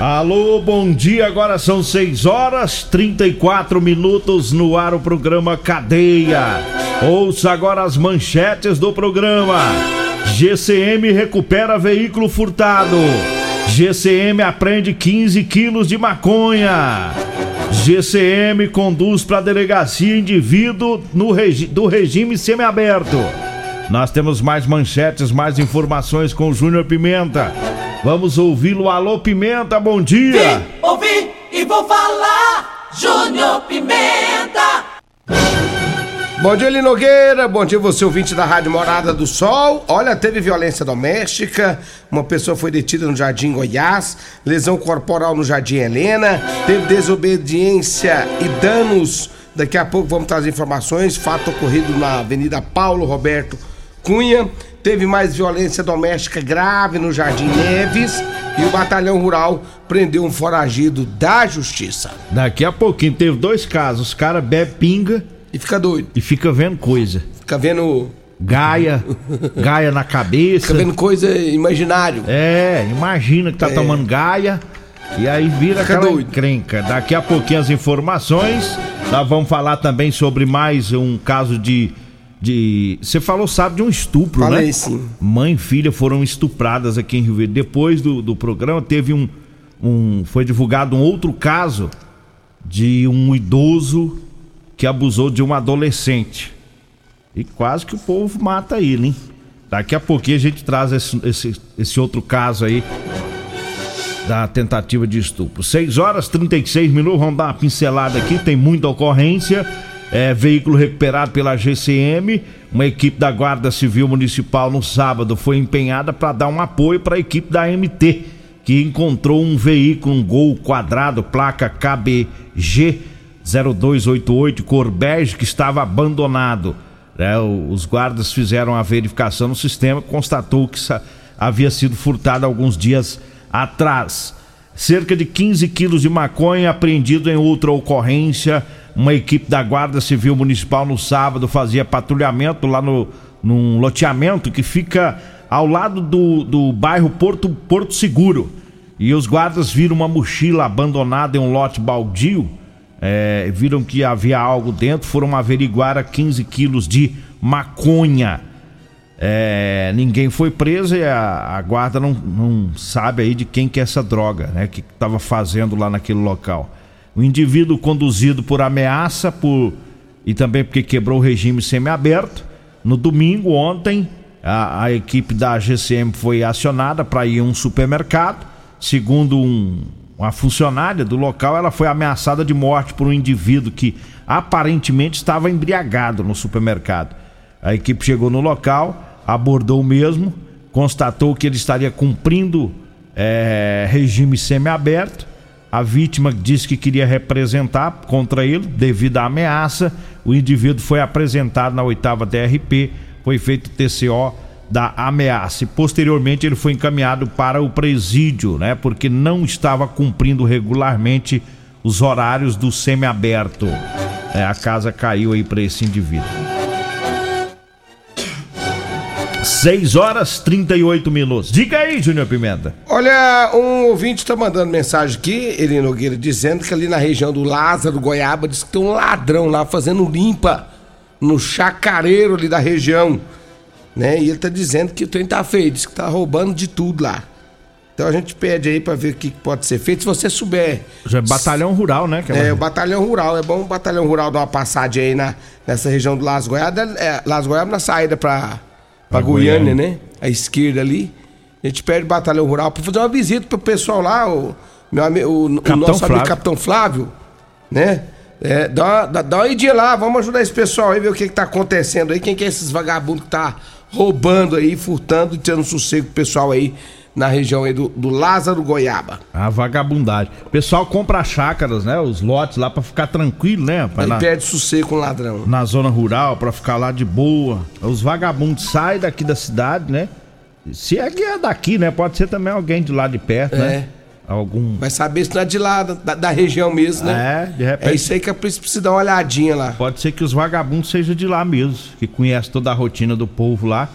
Alô, bom dia. Agora são 6 horas 34 minutos no ar o programa Cadeia. Ouça agora as manchetes do programa. GCM recupera veículo furtado. GCM aprende 15 quilos de maconha. GCM conduz para delegacia indivíduo regi do regime semiaberto. Nós temos mais manchetes, mais informações com o Júnior Pimenta. Vamos ouvi-lo. Alô, Pimenta, bom dia. Vim, ouvi e vou falar. Júnior Pimenta. Bom dia, Linogueira. Bom dia, você ouvinte da Rádio Morada do Sol. Olha, teve violência doméstica. Uma pessoa foi detida no Jardim Goiás. Lesão corporal no Jardim Helena. Teve desobediência e danos. Daqui a pouco vamos trazer informações. Fato ocorrido na Avenida Paulo Roberto Cunha. Teve mais violência doméstica grave no Jardim Neves. E o Batalhão Rural prendeu um foragido da Justiça. Daqui a pouquinho teve dois casos. Os caras bebem pinga. E fica doido. E fica vendo coisa. Fica vendo. Gaia, gaia na cabeça. Fica vendo coisa imaginário. É, imagina que tá É. tomando gaia. E aí vira Fica aquela doido. encrenca. Daqui a pouquinho as informações. Nós vamos falar também sobre mais um caso de. De... Você falou, sabe, de um estupro, Falei né? sim. Mãe e filha foram estupradas aqui em Rio Verde. Depois do, do programa, teve um, um. Foi divulgado um outro caso de um idoso que abusou de um adolescente. E quase que o povo mata ele, hein? Daqui a pouquinho a gente traz esse, esse, esse outro caso aí da tentativa de estupro. 6 horas 36 minutos, vamos dar uma pincelada aqui, tem muita ocorrência. É, veículo recuperado pela GCM, uma equipe da Guarda Civil Municipal no sábado foi empenhada para dar um apoio para a equipe da MT, que encontrou um veículo, um Gol quadrado, placa KBG 0288, cor bege, que estava abandonado. É, os guardas fizeram a verificação no sistema, constatou que havia sido furtado alguns dias atrás. Cerca de 15 quilos de maconha apreendido em outra ocorrência. Uma equipe da Guarda Civil Municipal no sábado fazia patrulhamento lá no, num loteamento que fica ao lado do, do bairro Porto, Porto Seguro. E os guardas viram uma mochila abandonada em um lote baldio. É, viram que havia algo dentro, foram averiguar a 15 quilos de maconha. É, ninguém foi preso e a, a guarda não, não sabe aí de quem que é essa droga, né? Que estava fazendo lá naquele local. O indivíduo conduzido por ameaça por e também porque quebrou o regime semiaberto. No domingo, ontem, a, a equipe da GCM foi acionada para ir a um supermercado. Segundo um, uma funcionária do local, ela foi ameaçada de morte por um indivíduo que aparentemente estava embriagado no supermercado. A equipe chegou no local, abordou o mesmo, constatou que ele estaria cumprindo eh, regime semiaberto. A vítima disse que queria representar contra ele devido à ameaça. O indivíduo foi apresentado na oitava DRP, foi feito TCO da ameaça e posteriormente ele foi encaminhado para o presídio, né? Porque não estava cumprindo regularmente os horários do semiaberto. É, a casa caiu aí para esse indivíduo. 6 horas 38 minutos. Diga aí, Júnior Pimenta. Olha, um ouvinte tá mandando mensagem aqui, Eli Nogueira, dizendo que ali na região do Lázaro, Goiaba, diz que tem um ladrão lá fazendo limpa no chacareiro ali da região. né? E ele tá dizendo que o trem tá feio, diz que tá roubando de tudo lá. Então a gente pede aí pra ver o que pode ser feito. Se você souber. Já é batalhão rural, né? que É, uma- o batalhão rural. É bom o batalhão rural dar uma passagem aí na, nessa região do Las Goiabas. É, Las Goiabas na saída pra, pra Pra Goiânia, Goiânia. né? A esquerda ali. A gente pede o batalhão rural pra fazer uma visita pro pessoal lá, o, meu amigo, o, o nosso amigo Flávio. Capitão Flávio, né? É, dá, uma, dá, dá uma idinha lá, vamos ajudar esse pessoal aí, ver o que, que tá acontecendo aí, quem que é esses vagabundos que tá roubando aí, furtando e tirando sossego pro pessoal aí na região aí do, do Lázaro Goiaba. A vagabundagem. O pessoal compra chácaras, né? Os lotes lá pra ficar tranquilo, né? rapaz? Aí perde sossego com ladrão. na zona rural, pra ficar lá de boa. Os vagabundos saem daqui da cidade, né? Se é que é daqui, né? Pode ser também alguém de lá de perto, É. né? Algum. Vai saber se não é de lá, da, da região mesmo, né? É, de repente. É isso aí que é isso que precisa dar uma olhadinha lá. Pode ser que os vagabundos sejam de lá mesmo, que conhece toda a rotina do povo lá.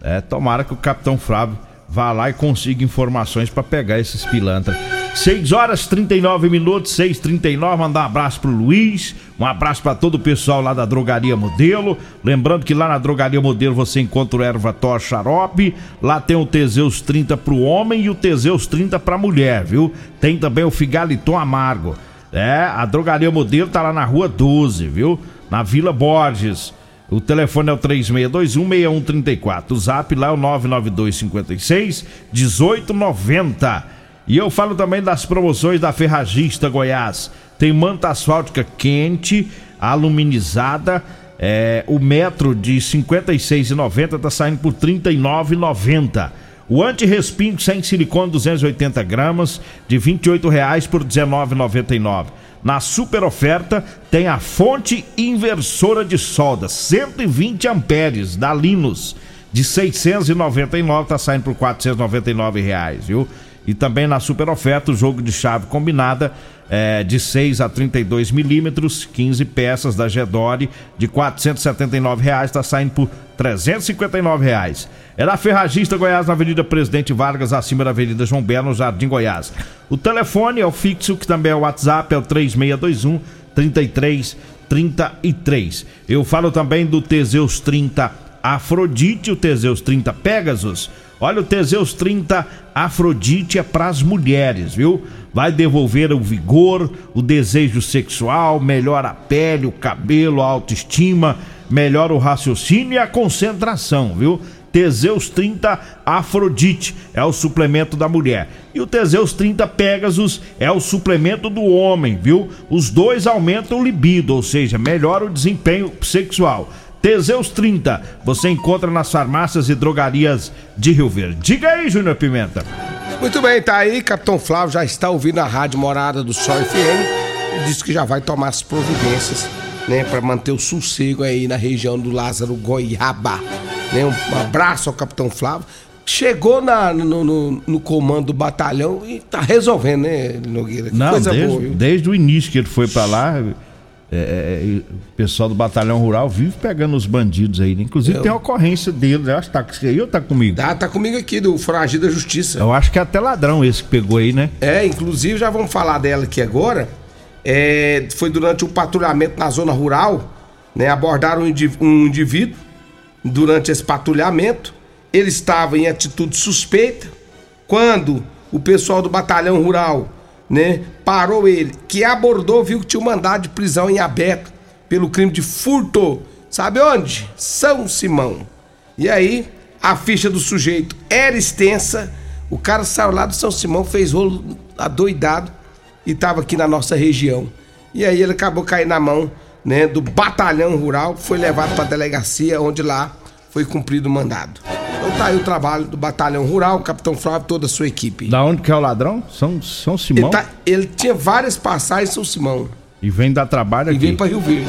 É, tomara que o Capitão Flávio vá lá e consiga informações pra pegar esses pilantras. 6 horas 39 minutos, 6h39. Mandar um abraço pro Luiz, um abraço pra todo o pessoal lá da Drogaria Modelo. Lembrando que lá na Drogaria Modelo você encontra o erva tor xarope. Lá tem o Teseus 30 pro homem e o Teseus 30 pra mulher, viu? Tem também o Figaliton Amargo. É, a Drogaria Modelo tá lá na rua 12, viu? Na Vila Borges. O telefone é o 36216134. O zap lá é o 99256 1890. E eu falo também das promoções da Ferragista Goiás. Tem manta asfáltica quente, aluminizada. É, o metro de R$ 56,90 tá saindo por R$ 39,90. O anti-respingo sem silicone 280 gramas de 28 reais por R$ 19,99. Na super oferta tem a fonte inversora de solda 120 amperes da Linus de 699 tá saindo por 499 reais, viu? E também na super oferta o jogo de chave combinada é, de 6 a 32 milímetros, 15 peças da Gedore de 479 reais tá saindo por 359 reais. É na Ferragista Goiás, na Avenida Presidente Vargas, acima da Avenida João Belo, no Jardim Goiás. O telefone é o fixo, que também é o WhatsApp, é o 3621 3333. Eu falo também do Teseus 30 Afrodite, o Teseus 30 Pegasus. Olha, o Teseus 30 Afrodite é para as mulheres, viu? Vai devolver o vigor, o desejo sexual, melhora a pele, o cabelo, a autoestima, melhora o raciocínio e a concentração, viu? Teseus 30 Afrodite é o suplemento da mulher. E o Teseus 30 Pegasus é o suplemento do homem, viu? Os dois aumentam o libido, ou seja, melhora o desempenho sexual. Teseus 30, você encontra nas farmácias e drogarias de Rio Verde. Diga aí, Júnior Pimenta. Muito bem, tá aí, Capitão Flávio já está ouvindo a Rádio Morada do Sol FM e disse que já vai tomar as providências, né, para manter o sossego aí na região do Lázaro Goiaba. Né, um abraço ao Capitão Flávio. Chegou na, no, no- no comando do batalhão e tá resolvendo, né, Nogueira? Que Não, coisa desde, boa, viu? desde o início que ele foi pra lá, é, é, o pessoal do Batalhão Rural vive pegando os bandidos aí. né? Inclusive Eu- tem a ocorrência dele. Acho que tá aí ou tá comigo? Tá, tá comigo aqui, do Foragido da Justiça. Eu acho que é até ladrão esse que pegou aí, né? É, inclusive já vamos falar dela aqui agora. É, foi durante o patrulhamento na zona rural, né? Abordaram um um indivíduo durante esse patrulhamento. Ele estava em atitude suspeita. Quando o pessoal do batalhão rural, né, parou ele, que abordou, viu que tinha um mandado de prisão em aberto pelo crime de furto. Sabe onde? São Simão. E aí, a ficha do sujeito era extensa. O cara saiu lá do São Simão, fez rolo adoidado e estava aqui na nossa região. E aí ele acabou caindo na mão né, do batalhão rural, foi levado para a delegacia, onde lá foi cumprido o mandado. Então tá aí o trabalho do batalhão rural, capitão Flávio e toda a sua equipe. Da onde que é o ladrão? São, São Ele, Simão. tá- ele tinha várias passagens em São Simão E vem dar trabalho e aqui. veio para Rio Verde.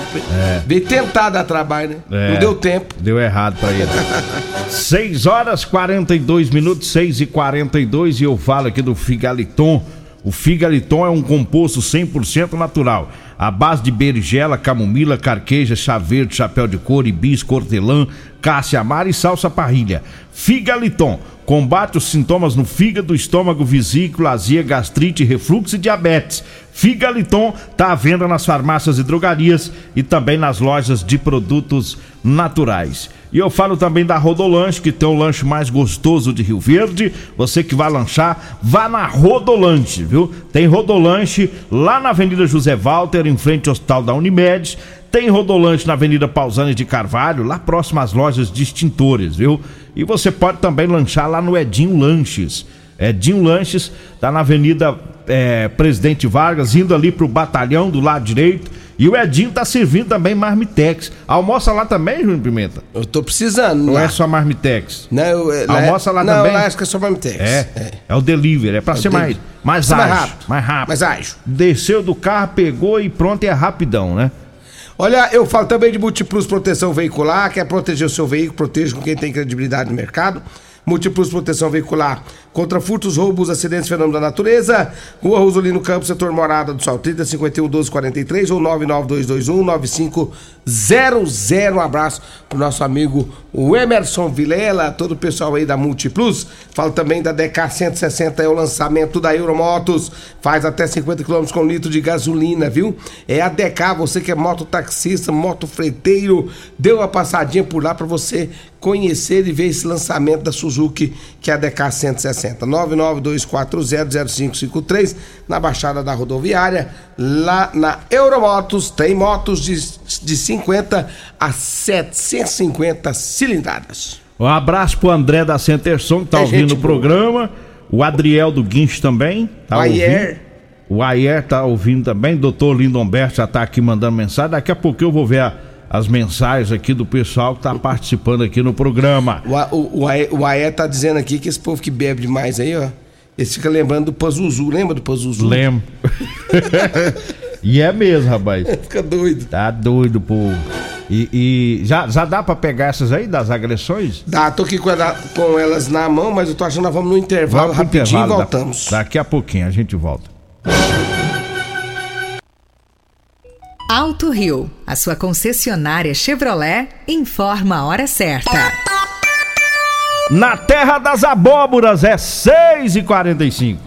Veio tentar dar trabalho, né? É. Não deu tempo. Deu errado pra ele. 6 horas 42 minutos, 6 e 42 e eu falo aqui do Figaliton. O Figaliton é um composto 100% natural. A base de berigela, camomila, carqueja, chá verde, chapéu de couro, hibisco, hortelã, cássia amara e salsa parrilha. Figaliton combate os sintomas no fígado, estômago, vesícula, azia, gastrite, refluxo e diabetes. Figaliton está à venda nas farmácias e drogarias e também nas lojas de produtos naturais. E eu falo também da Rodolanche, que tem o lanche mais gostoso de Rio Verde. Você que vai lanchar, vá na Rodolanche, viu? Tem Rodolanche lá na Avenida José Walter, em frente ao Hospital da Unimed. Tem Rodolanche na Avenida Pausanes de Carvalho, lá próximo às lojas de extintores, viu? E você pode também lanchar lá no Edinho Lanches. Edinho Lanches, tá na Avenida é, Presidente Vargas, indo ali pro batalhão do lado direito. E o Edinho tá servindo também marmitex. Almoça lá também, Júnior Pimenta? Eu tô precisando. Ou lá. é só marmitex? Não, eu- é- Almoça lá não, também? lá acho que é só Marmitex. É, é, o delivery, é pra É ser mais, mais Ser mais ágil. rápido. Mais rápido. Mais ágil. Desceu do carro, pegou e pronto, é rapidão, né? Olha, eu falo também de Multiplus Proteção Veicular, quer proteger o seu veículo, proteja com quem tem credibilidade no mercado. Múltiplos Proteção Veicular contra furtos, roubos, acidentes, fenômenos da natureza. Rua Rosolino Campos, setor Morada do Sol, 30 51 12 43 ou 99221 9500. Um abraço pro nosso amigo o Emerson Vilela, todo o pessoal aí da Multiplus. Falo também da DK 160, é o lançamento da Euromotos. Faz até 50 km com litro de gasolina, viu? É a DK, você que é mototaxista, motofreiteiro, dê uma passadinha por lá para você conhecer e ver esse lançamento da Suzuki, que é a DK 160. 992400553, na Baixada da Rodoviária, lá na Euromotos, tem motos de, de 50 a 750 cilindradas. Um abraço pro André da Centerson, que tá É ouvindo o programa. O Adriel do Guincho também. Tá O Ayer. O Ayer tá ouvindo também. Doutor Lindomberto já tá aqui mandando mensagem. Daqui a pouco eu vou ver a- as mensagens aqui do pessoal que tá participando aqui no programa. O, o, o, Aé, o Aé tá dizendo aqui que esse povo que bebe demais aí, ó, eles ficam lembrando do Pazuzu. Lembra do Pazuzu? Lembro. e é mesmo, rapaz. Fica doido. Tá doido, pô. E, e já, já dá pra pegar essas aí das agressões? Dá, tô aqui com, ela- com elas na mão, mas eu tô achando que nós vamos no intervalo Vamos rapidinho intervalo, e da- voltamos. daqui a pouquinho a gente volta. Alto Rio, a sua concessionária Chevrolet, informa a hora certa. Na Terra das Abóboras é 6h45.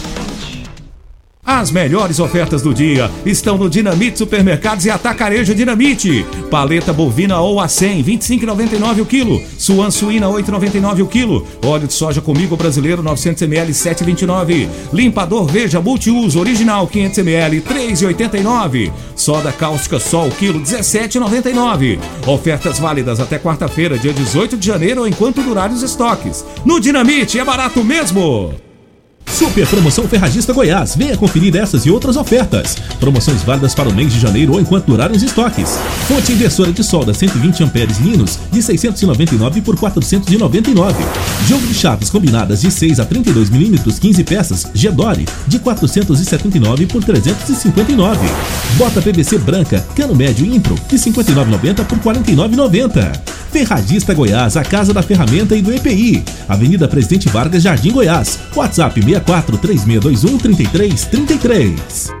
As melhores ofertas do dia estão no Dinamite Supermercados e Atacarejo Dinamite. Paleta bovina ou a 100, 25,99 o quilo. Suan suína, 8,99 o quilo. Óleo de soja comigo brasileiro, 900 ml, 7,29. Limpador Veja multiuso original, 500 ml, 3,89. Soda cáustica Sol, quilo, 17,99. Ofertas válidas até quarta-feira, dia 18 de janeiro, enquanto durarem os estoques. No Dinamite é barato mesmo! Super Promoção Ferragista Goiás. Venha conferir essas e outras ofertas. Promoções válidas para o mês de janeiro ou enquanto durarem os estoques. Fonte inversora de solda 120 amperes Linus de 699 por 499. Jogo de chaves combinadas de 6 a 32 milímetros 15 peças Gedore de 479 por 359. Bota PVC branca cano médio Impro de 59,90 por 49,90. Ferragista Goiás, a casa da ferramenta e do EPI. Avenida Presidente Vargas, Jardim Goiás. WhatsApp 64 3621 3333.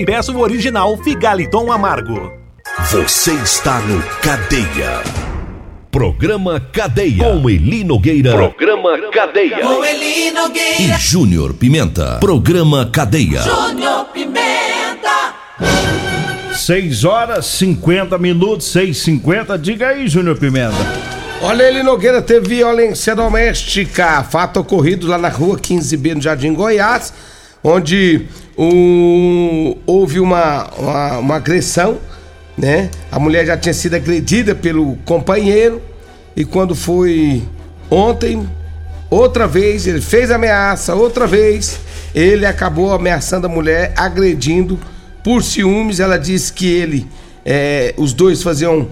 e peça o original Figaliton Amargo. Você está no Cadeia. Programa Cadeia. Com Eli Nogueira. Programa Cadeia. Com Eli Nogueira. E Júnior Pimenta. Programa Cadeia. Júnior Pimenta. 6 horas 50 minutos, 6h50. Diga aí, Júnior Pimenta. Olha, Eli Nogueira teve violência doméstica. Fato ocorrido lá na rua 15B, no Jardim Goiás, onde houve uma, uma, uma agressão, né? A mulher já tinha sido agredida pelo companheiro e quando foi ontem, outra vez, ele fez ameaça, outra vez, ele acabou ameaçando a mulher, agredindo por ciúmes. Ela disse que ele, é, os dois faziam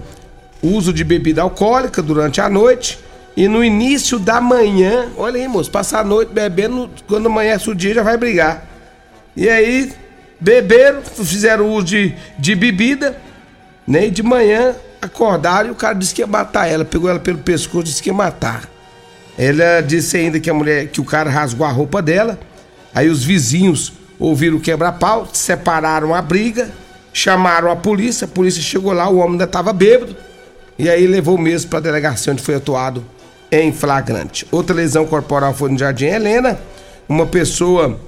uso de bebida alcoólica durante a noite. E no início da manhã, olha aí, moço, passar a noite bebendo, quando amanhece o dia já vai brigar. E aí, beberam, fizeram uso de, de bebida, né? E de manhã acordaram e o cara disse que ia matar ela. Pegou ela pelo pescoço e disse que ia matar. Ela disse ainda que a mulher, que o cara rasgou a roupa dela. Aí os vizinhos ouviram o quebra-pau, separaram a briga, chamaram a polícia. A polícia chegou lá, o homem ainda estava bêbado. E aí levou mesmo para a delegacia onde foi atuado em flagrante. Outra lesão corporal foi no Jardim Helena. Uma pessoa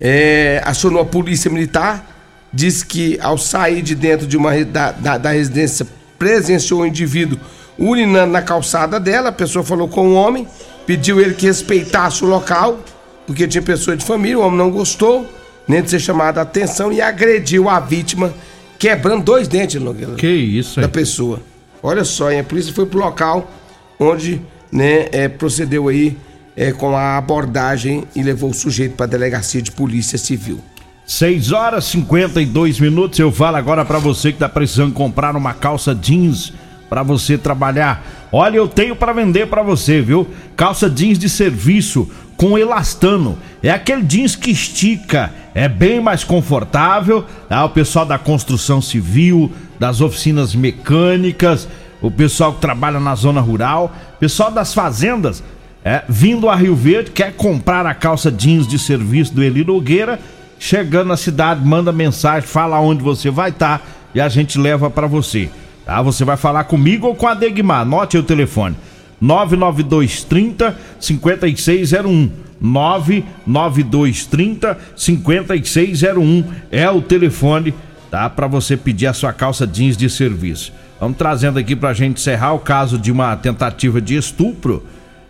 é, acionou a polícia militar, disse que ao sair de dentro de uma da, da, da residência presenciou um indivíduo urinando na calçada dela. A pessoa falou com o homem, pediu ele que respeitasse o local, porque tinha pessoa de família. O homem não gostou, nem de ser chamado a atenção e agrediu a vítima, quebrando dois dentes Nogueira, Que isso, da pessoa. Olha só, hein? a polícia foi pro local onde né, é, procedeu aí é, com a abordagem e levou o sujeito para a delegacia de polícia civil. 6 horas e 52 minutos. Eu falo agora pra você que tá precisando comprar uma calça jeans pra você trabalhar. Olha, eu tenho pra vender pra você, viu? Calça jeans de serviço com elastano. É aquele jeans que estica, é bem mais confortável. Tá? O pessoal da construção civil, das oficinas mecânicas, o pessoal que trabalha na zona rural, pessoal das fazendas, é, vindo a Rio Verde, quer comprar a calça jeans de serviço do Eli Nogueira, chegando na cidade, manda mensagem, fala onde você vai estar e a gente leva pra você. Tá? Você vai falar comigo ou com a Degmar. Anote o telefone. 99230 5601. 99230 5601 é o telefone, tá? Para você pedir a sua calça jeans de serviço. Vamos trazendo aqui pra gente encerrar o caso de uma tentativa de estupro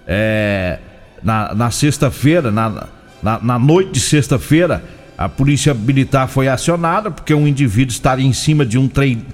é, na, na sexta-feira, na, na, na noite de sexta-feira, A polícia militar foi acionada porque um indivíduo estaria em cima de um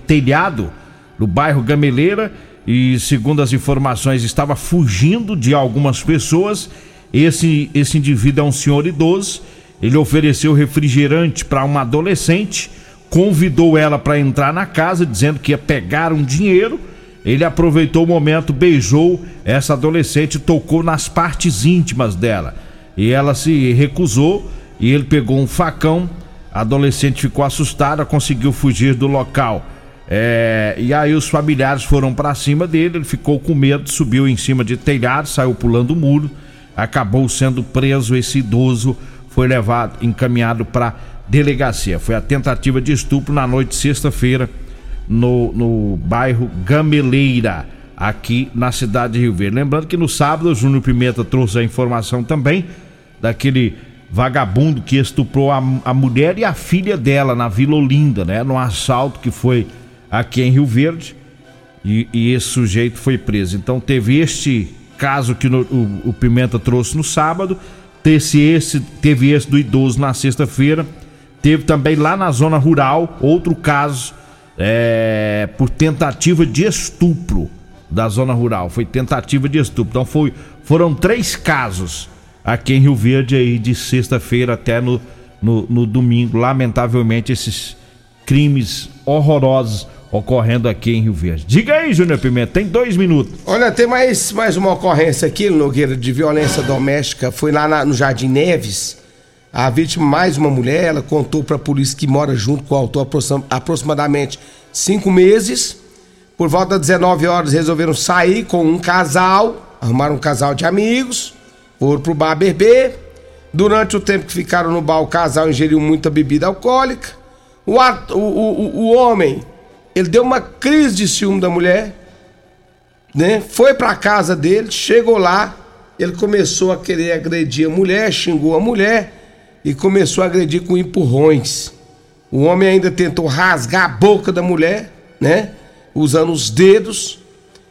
telhado no bairro Gameleira e, segundo as informações, estava fugindo de algumas pessoas. Esse, esse indivíduo é um senhor idoso. Ele ofereceu refrigerante para uma adolescente, convidou ela para entrar na casa, dizendo que ia pegar um dinheiro. Ele aproveitou o momento, beijou essa adolescente, tocou nas partes íntimas dela. E ela se recusou e ele pegou um facão. A adolescente ficou assustada, conseguiu fugir do local. É, e aí os familiares foram para cima dele, ele ficou com medo, subiu em cima de telhado, saiu pulando o muro, acabou sendo preso. Esse idoso foi levado, encaminhado para delegacia. Foi a tentativa de estupro na noite de sexta-feira no, no bairro Gameleira, aqui na cidade de Rio Verde. Lembrando que no sábado o Júnior Pimenta trouxe a informação também daquele vagabundo que estuprou a, a mulher e a filha dela na Vila Olinda, né? No assalto que foi aqui em Rio Verde e, e esse sujeito foi preso. Então teve este caso que no, o, o, Pimenta trouxe no sábado, teve esse, teve esse do idoso na sexta-feira, teve também lá na zona rural outro caso é, por tentativa de estupro da zona rural, foi tentativa de estupro. Então foi, foram três casos aqui em Rio Verde aí de sexta-feira até no, no, no domingo. Lamentavelmente esses crimes horrorosos ocorrendo aqui em Rio Verde. Diga aí, Júnior Pimenta, tem dois minutos. Olha, tem mais, mais uma ocorrência aqui, Nogueira, de violência doméstica. Foi lá na, no Jardim Neves. A vítima, mais uma mulher, ela contou para a polícia que mora junto com o autor aproximadamente cinco meses. Por volta das 19 horas, resolveram sair com um casal, arrumaram um casal de amigos, foram pro bar beber. Durante o tempo que ficaram no bar, o casal ingeriu muita bebida alcoólica. O, o, o, o homem ele deu uma crise de ciúme da mulher, né? Foi para casa dele, chegou lá, ele começou a querer agredir a mulher, xingou a mulher e começou a agredir com empurrões. O homem ainda tentou rasgar a boca da mulher, né? Usando os dedos.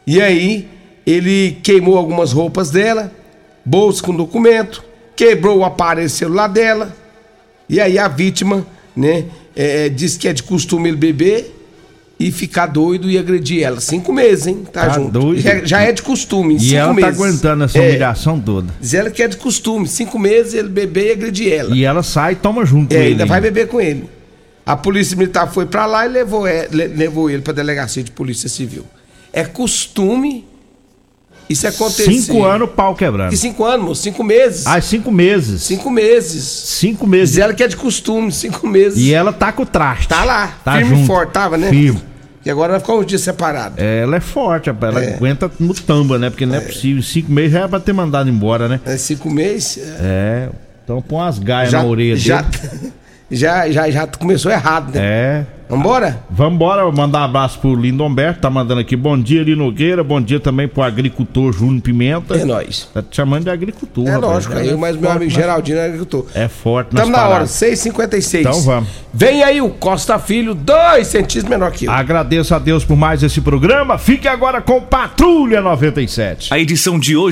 E aí ele queimou algumas roupas dela, bolsa com documento, quebrou o aparelho celular dela. E aí a vítima, né, é, disse que é de costume ele beber e ficar doido e agredir ela. Cinco meses, hein? Tá, tá junto. Doido. Já, já, é de costume. E cinco ela tá meses. tá aguentando essa é. humilhação toda. Diz ela que é de costume. Cinco meses ele beber e agredir ela. E ela sai e toma junto é, ele. ainda vai beber com ele. A polícia militar foi para lá e levou, é, levou ele pra delegacia de polícia civil. É costume isso acontecer. Cinco anos, pau quebrando. Que cinco anos, moço? Cinco meses. Ah, cinco meses. Cinco meses. Cinco meses. Diz ela que é de costume, cinco meses. E ela tá com o traste. Tá lá. Tá firme junto. e forte, tava, né? Firme. E agora vai ficar uns dias separado. Ela é forte, rapaz. Ela É. aguenta no tamba, né? Porque não é, possível. Cinco meses já é pra ter mandado embora, né? É cinco meses. É. Então põe umas gaias na orelha já, dele. já, já, já começou errado, né? É. Vambora? Vambora, mandar um abraço pro Lindomberto, tá mandando aqui. Bom dia, Lino Nogueira. Bom dia também pro agricultor Júnior Pimenta. É nóis. Tá te chamando de agricultor, É rapaz. lógico, aí, mas meu amigo né? Geraldino é agricultor. É forte Estamos na hora, paradas. 6h56. Então vamos. Vem aí o Costa Filho, dois centímetros menor que eu. Agradeço a Deus por mais esse programa. Fique agora com Patrulha 97. A edição de hoje